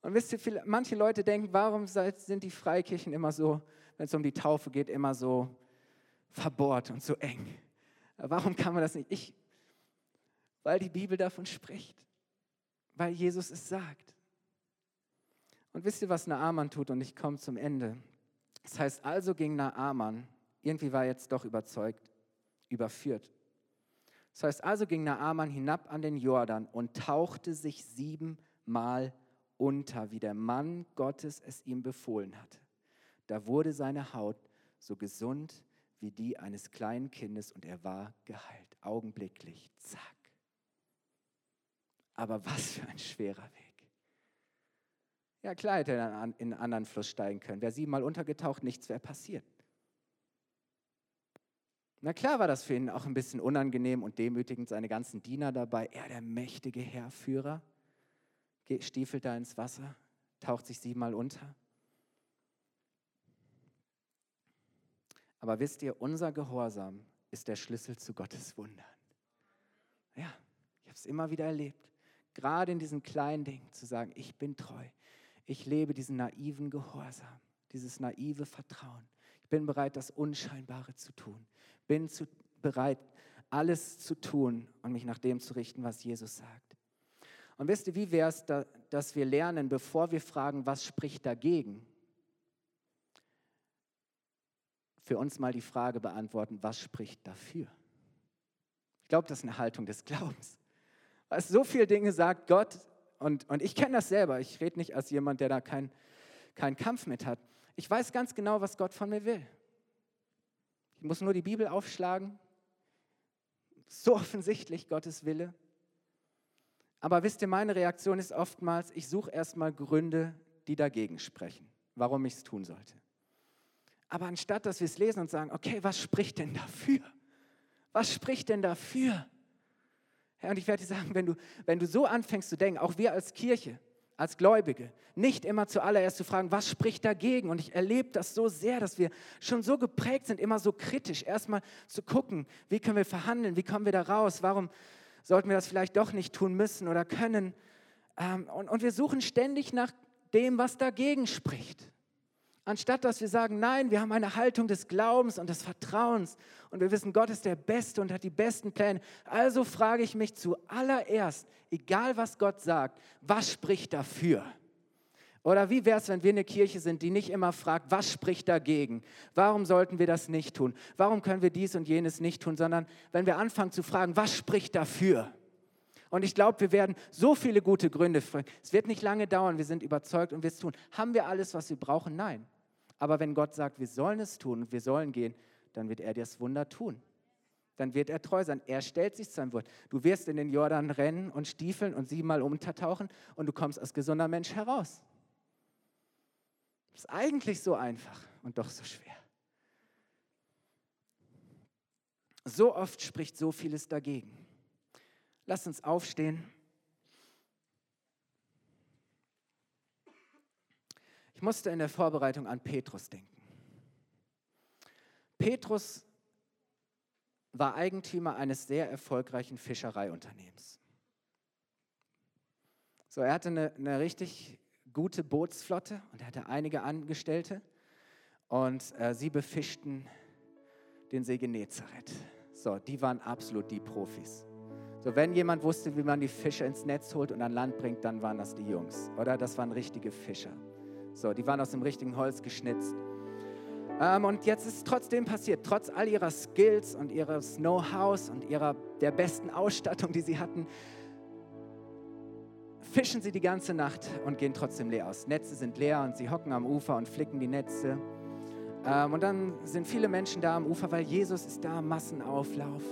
Und wisst ihr, manche Leute denken, warum sind die Freikirchen immer so, wenn es um die Taufe geht, immer so verbohrt und so eng? Warum kann man das nicht? Ich, weil die Bibel davon spricht, weil Jesus es sagt. Und wisst ihr, was Naaman tut? Und ich komme zum Ende. Das heißt, also ging Naaman, irgendwie war er jetzt doch überzeugt, überführt. Das heißt, also ging Naaman hinab an den Jordan und tauchte sich siebenmal unter, wie der Mann Gottes es ihm befohlen hatte. Da wurde seine Haut so gesund wie die eines kleinen Kindes und er war geheilt. Augenblicklich, zack. Aber was für ein schwerer Weg. Ja, klar hätte er in einen anderen Fluss steigen können. Wäre siebenmal untergetaucht, nichts wäre passiert. Na klar war das für ihn auch ein bisschen unangenehm und demütigend, seine ganzen Diener dabei. Er, der mächtige Herrführer, stiefelt da ins Wasser, taucht sich siebenmal unter. Aber wisst ihr, unser Gehorsam ist der Schlüssel zu Gottes Wundern. Ja, ich habe es immer wieder erlebt. Gerade in diesen kleinen Dingen zu sagen, ich bin treu. Ich lebe diesen naiven Gehorsam, dieses naive Vertrauen. Ich bin bereit, das Unscheinbare zu tun bin zu, bereit, alles zu tun und mich nach dem zu richten, was Jesus sagt. Und wisst ihr, wie wäre es, da, dass wir lernen, bevor wir fragen, was spricht dagegen, für uns mal die Frage beantworten, was spricht dafür? Ich glaube, das ist eine Haltung des Glaubens. Es so viele Dinge sagt Gott, und, und ich kenne das selber, ich rede nicht als jemand, der da keinen kein Kampf mit hat. Ich weiß ganz genau, was Gott von mir will. Ich muss nur die Bibel aufschlagen. So offensichtlich Gottes Wille. Aber wisst ihr, meine Reaktion ist oftmals, ich suche erstmal Gründe, die dagegen sprechen, warum ich es tun sollte. Aber anstatt, dass wir es lesen und sagen, okay, was spricht denn dafür? Was spricht denn dafür? Und ich werde dir sagen, wenn du, wenn du so anfängst zu denken, auch wir als Kirche, als Gläubige, nicht immer zuallererst zu fragen, was spricht dagegen? Und ich erlebe das so sehr, dass wir schon so geprägt sind, immer so kritisch, erstmal zu gucken, wie können wir verhandeln, wie kommen wir da raus, warum sollten wir das vielleicht doch nicht tun müssen oder können. Ähm, und wir suchen ständig nach dem, was dagegen spricht. Anstatt dass wir sagen, nein, wir haben eine Haltung des Glaubens und des Vertrauens und wir wissen, Gott ist der Beste und hat die besten Pläne. Also frage ich mich zuallererst, egal was Gott sagt, was spricht dafür? Oder wie wäre es, wenn wir eine Kirche sind, die nicht immer fragt, was spricht dagegen? Warum sollten wir das nicht tun? Warum können wir dies und jenes nicht tun? Sondern wenn wir anfangen zu fragen, was spricht dafür? Und ich glaube, wir werden so viele gute Gründe finden. Es wird nicht lange dauern, wir sind überzeugt und wir es tun. Haben wir alles, was wir brauchen? Nein. Aber wenn Gott sagt, wir sollen es tun und wir sollen gehen, dann wird er das Wunder tun. Dann wird er treu sein. Er stellt sich zu seinem Wort. Du wirst in den Jordan rennen und stiefeln und siebenmal untertauchen und du kommst als gesunder Mensch heraus. Das ist eigentlich so einfach und doch so schwer. So oft spricht so vieles dagegen. Lass uns aufstehen. Ich musste in der Vorbereitung an Petrus denken. Petrus war Eigentümer eines sehr erfolgreichen Fischereiunternehmens. So, er hatte eine, eine richtig gute Bootsflotte und er hatte einige Angestellte und äh, sie befischten den See Genezareth. So, die waren absolut die Profis. So, wenn jemand wusste, wie man die Fische ins Netz holt und an Land bringt, dann waren das die Jungs, oder? Das waren richtige Fischer. So, die waren aus dem richtigen Holz geschnitzt. Ähm, und jetzt ist es trotzdem passiert, trotz all ihrer Skills und ihres Know-hows und ihrer, der besten Ausstattung, die sie hatten, fischen sie die ganze Nacht und gehen trotzdem leer aus. Netze sind leer und sie hocken am Ufer und flicken die Netze. Ähm, und dann sind viele Menschen da am Ufer, weil Jesus ist da, Massenauflauf.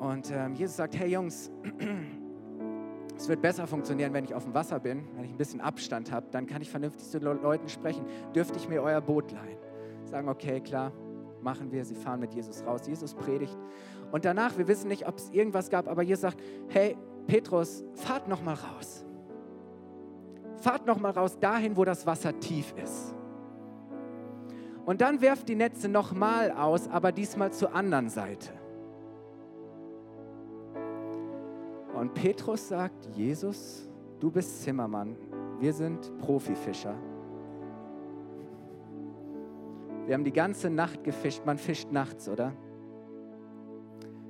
Und, und ähm, Jesus sagt, hey Jungs, Es wird besser funktionieren, wenn ich auf dem Wasser bin, wenn ich ein bisschen Abstand habe. Dann kann ich vernünftig zu Leuten sprechen. Dürfte ich mir euer Boot leihen? Sagen, okay, klar, machen wir. Sie fahren mit Jesus raus. Jesus predigt. Und danach, wir wissen nicht, ob es irgendwas gab, aber Jesus sagt, hey, Petrus, fahrt noch mal raus. Fahrt noch mal raus dahin, wo das Wasser tief ist. Und dann werft die Netze noch mal aus, aber diesmal zur anderen Seite. Und Petrus sagt, Jesus, du bist Zimmermann, wir sind Profifischer. Wir haben die ganze Nacht gefischt, man fischt nachts, oder?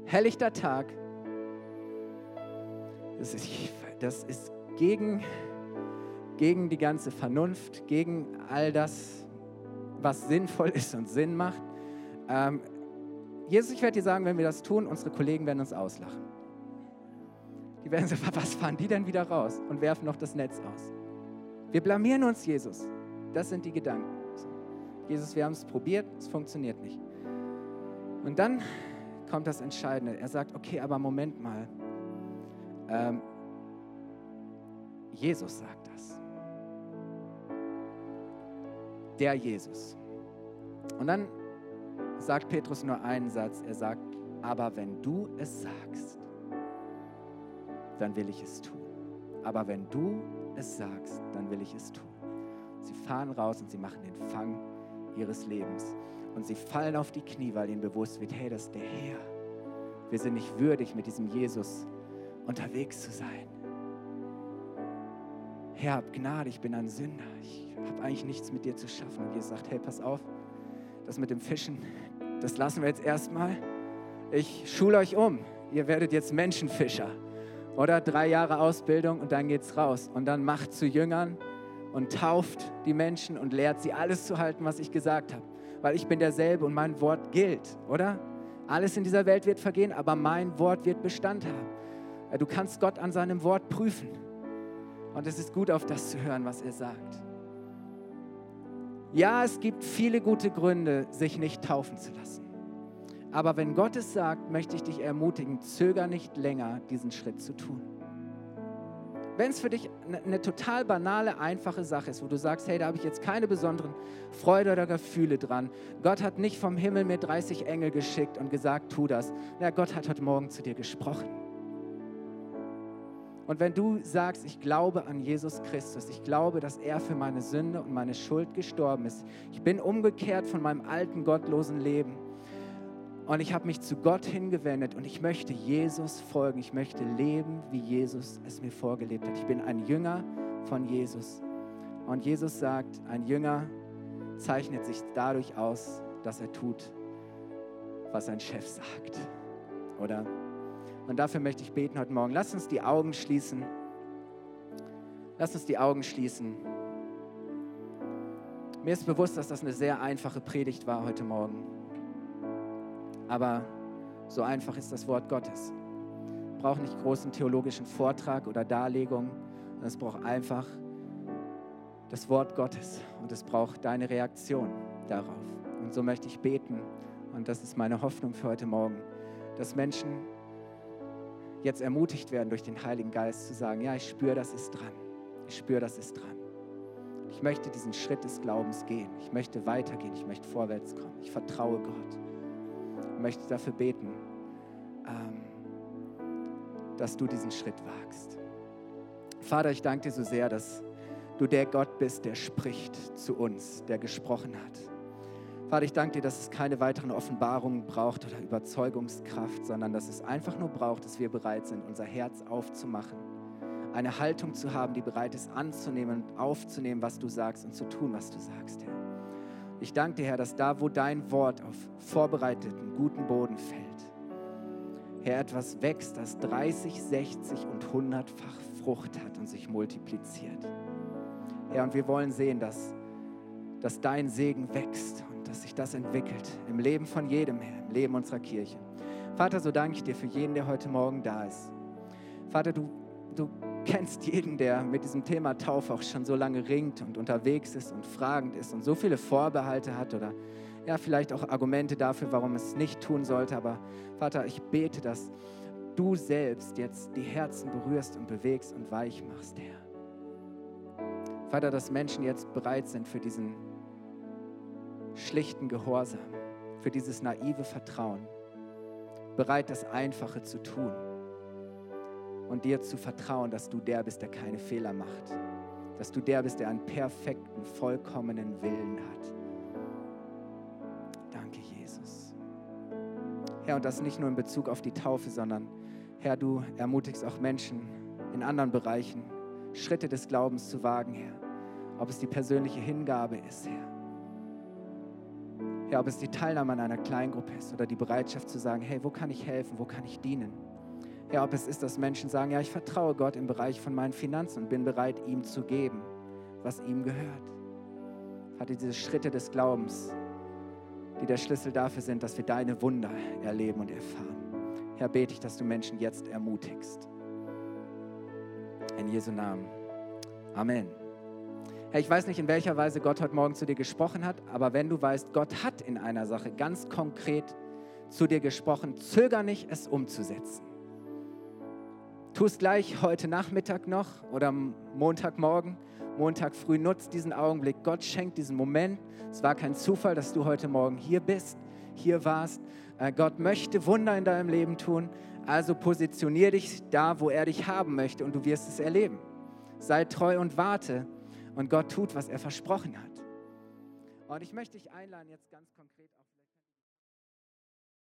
Helllichter Tag. Das ist, das ist gegen, gegen die ganze Vernunft, gegen all das, was sinnvoll ist und Sinn macht. Ähm, Jesus, ich werde dir sagen, wenn wir das tun, unsere Kollegen werden uns auslachen. Die werden so, was fahren die denn wieder raus und werfen noch das Netz aus? Wir blamieren uns, Jesus. Das sind die Gedanken. Jesus, wir haben es probiert, es funktioniert nicht. Und dann kommt das Entscheidende. Er sagt, okay, aber Moment mal. Ähm, Jesus sagt das. Der Jesus. Und dann sagt Petrus nur einen Satz. Er sagt, aber wenn du es sagst, dann will ich es tun. Aber wenn du es sagst, dann will ich es tun. Sie fahren raus und sie machen den Fang ihres Lebens. Und sie fallen auf die Knie, weil ihnen bewusst wird, hey, das ist der Herr. Wir sind nicht würdig, mit diesem Jesus unterwegs zu sein. Herr, hab Gnade, ich bin ein Sünder. Ich habe eigentlich nichts mit dir zu schaffen. Und Jesus sagt, hey, pass auf, das mit dem Fischen, das lassen wir jetzt erstmal. Ich schule euch um. Ihr werdet jetzt Menschenfischer. Oder drei Jahre Ausbildung und dann geht's raus. Und dann macht zu Jüngern und tauft die Menschen und lehrt sie alles zu halten, was ich gesagt habe. Weil ich bin derselbe und mein Wort gilt, oder? Alles in dieser Welt wird vergehen, aber mein Wort wird Bestand haben. Du kannst Gott an seinem Wort prüfen. Und es ist gut, auf das zu hören, was er sagt. Ja, es gibt viele gute Gründe, sich nicht taufen zu lassen. Aber wenn Gott es sagt, möchte ich dich ermutigen, zöger nicht länger, diesen Schritt zu tun. Wenn es für dich eine, eine total banale, einfache Sache ist, wo du sagst, hey, da habe ich jetzt keine besonderen Freude oder Gefühle dran. Gott hat nicht vom Himmel mir 30 Engel geschickt und gesagt, tu das. Ja, Gott hat heute Morgen zu dir gesprochen. Und wenn du sagst, ich glaube an Jesus Christus, ich glaube, dass er für meine Sünde und meine Schuld gestorben ist, ich bin umgekehrt von meinem alten gottlosen Leben und ich habe mich zu Gott hingewendet und ich möchte Jesus folgen, ich möchte leben, wie Jesus es mir vorgelebt hat. Ich bin ein Jünger von Jesus. Und Jesus sagt, ein Jünger zeichnet sich dadurch aus, dass er tut, was sein Chef sagt. Oder? Und dafür möchte ich beten heute Morgen. Lass uns die Augen schließen. Lass uns die Augen schließen. Mir ist bewusst, dass das eine sehr einfache Predigt war heute Morgen. Aber so einfach ist das Wort Gottes. Es braucht nicht großen theologischen Vortrag oder Darlegung. Es braucht einfach das Wort Gottes und es braucht deine Reaktion darauf. Und so möchte ich beten und das ist meine Hoffnung für heute Morgen, dass Menschen jetzt ermutigt werden durch den Heiligen Geist zu sagen, ja, ich spüre, das ist dran. Ich spüre, das ist dran. Ich möchte diesen Schritt des Glaubens gehen. Ich möchte weitergehen. Ich möchte vorwärts kommen. Ich vertraue Gott. Ich möchte dafür beten, ähm, dass du diesen Schritt wagst. Vater, ich danke dir so sehr, dass du der Gott bist, der spricht zu uns, der gesprochen hat. Vater, ich danke dir, dass es keine weiteren Offenbarungen braucht oder Überzeugungskraft, sondern dass es einfach nur braucht, dass wir bereit sind, unser Herz aufzumachen, eine Haltung zu haben, die bereit ist anzunehmen und aufzunehmen, was du sagst und zu tun, was du sagst, Herr. Ich danke dir, Herr, dass da, wo dein Wort auf vorbereiteten, guten Boden fällt, Herr, etwas wächst, das 30, 60 und 100-fach Frucht hat und sich multipliziert. Herr, und wir wollen sehen, dass, dass dein Segen wächst dass sich das entwickelt im Leben von jedem, Herr, im Leben unserer Kirche. Vater, so danke ich dir für jeden, der heute Morgen da ist. Vater, du, du kennst jeden, der mit diesem Thema Taufe auch schon so lange ringt und unterwegs ist und fragend ist und so viele Vorbehalte hat oder ja, vielleicht auch Argumente dafür, warum es nicht tun sollte. Aber Vater, ich bete, dass du selbst jetzt die Herzen berührst und bewegst und weich machst, Herr. Vater, dass Menschen jetzt bereit sind für diesen schlichten Gehorsam, für dieses naive Vertrauen, bereit, das Einfache zu tun und dir zu vertrauen, dass du der bist, der keine Fehler macht, dass du der bist, der einen perfekten, vollkommenen Willen hat. Danke, Jesus. Herr, und das nicht nur in Bezug auf die Taufe, sondern Herr, du ermutigst auch Menschen in anderen Bereichen, Schritte des Glaubens zu wagen, Herr. Ob es die persönliche Hingabe ist, Herr ja, ob es die Teilnahme an einer Kleingruppe ist oder die Bereitschaft zu sagen, hey, wo kann ich helfen, wo kann ich dienen? Ja, ob es ist, dass Menschen sagen, ja, ich vertraue Gott im Bereich von meinen Finanzen und bin bereit, ihm zu geben, was ihm gehört. Hatte diese Schritte des Glaubens, die der Schlüssel dafür sind, dass wir deine Wunder erleben und erfahren. Herr, bete ich, dass du Menschen jetzt ermutigst. In Jesu Namen. Amen. Hey, ich weiß nicht, in welcher Weise Gott heute Morgen zu dir gesprochen hat, aber wenn du weißt, Gott hat in einer Sache ganz konkret zu dir gesprochen, zöger nicht, es umzusetzen. Tu es gleich heute Nachmittag noch oder Montagmorgen, Montag früh. Nutzt diesen Augenblick. Gott schenkt diesen Moment. Es war kein Zufall, dass du heute Morgen hier bist, hier warst. Äh, Gott möchte Wunder in deinem Leben tun. Also positionier dich da, wo er dich haben möchte und du wirst es erleben. Sei treu und warte und Gott tut, was er versprochen hat. Und ich möchte dich einladen, jetzt ganz konkret auf.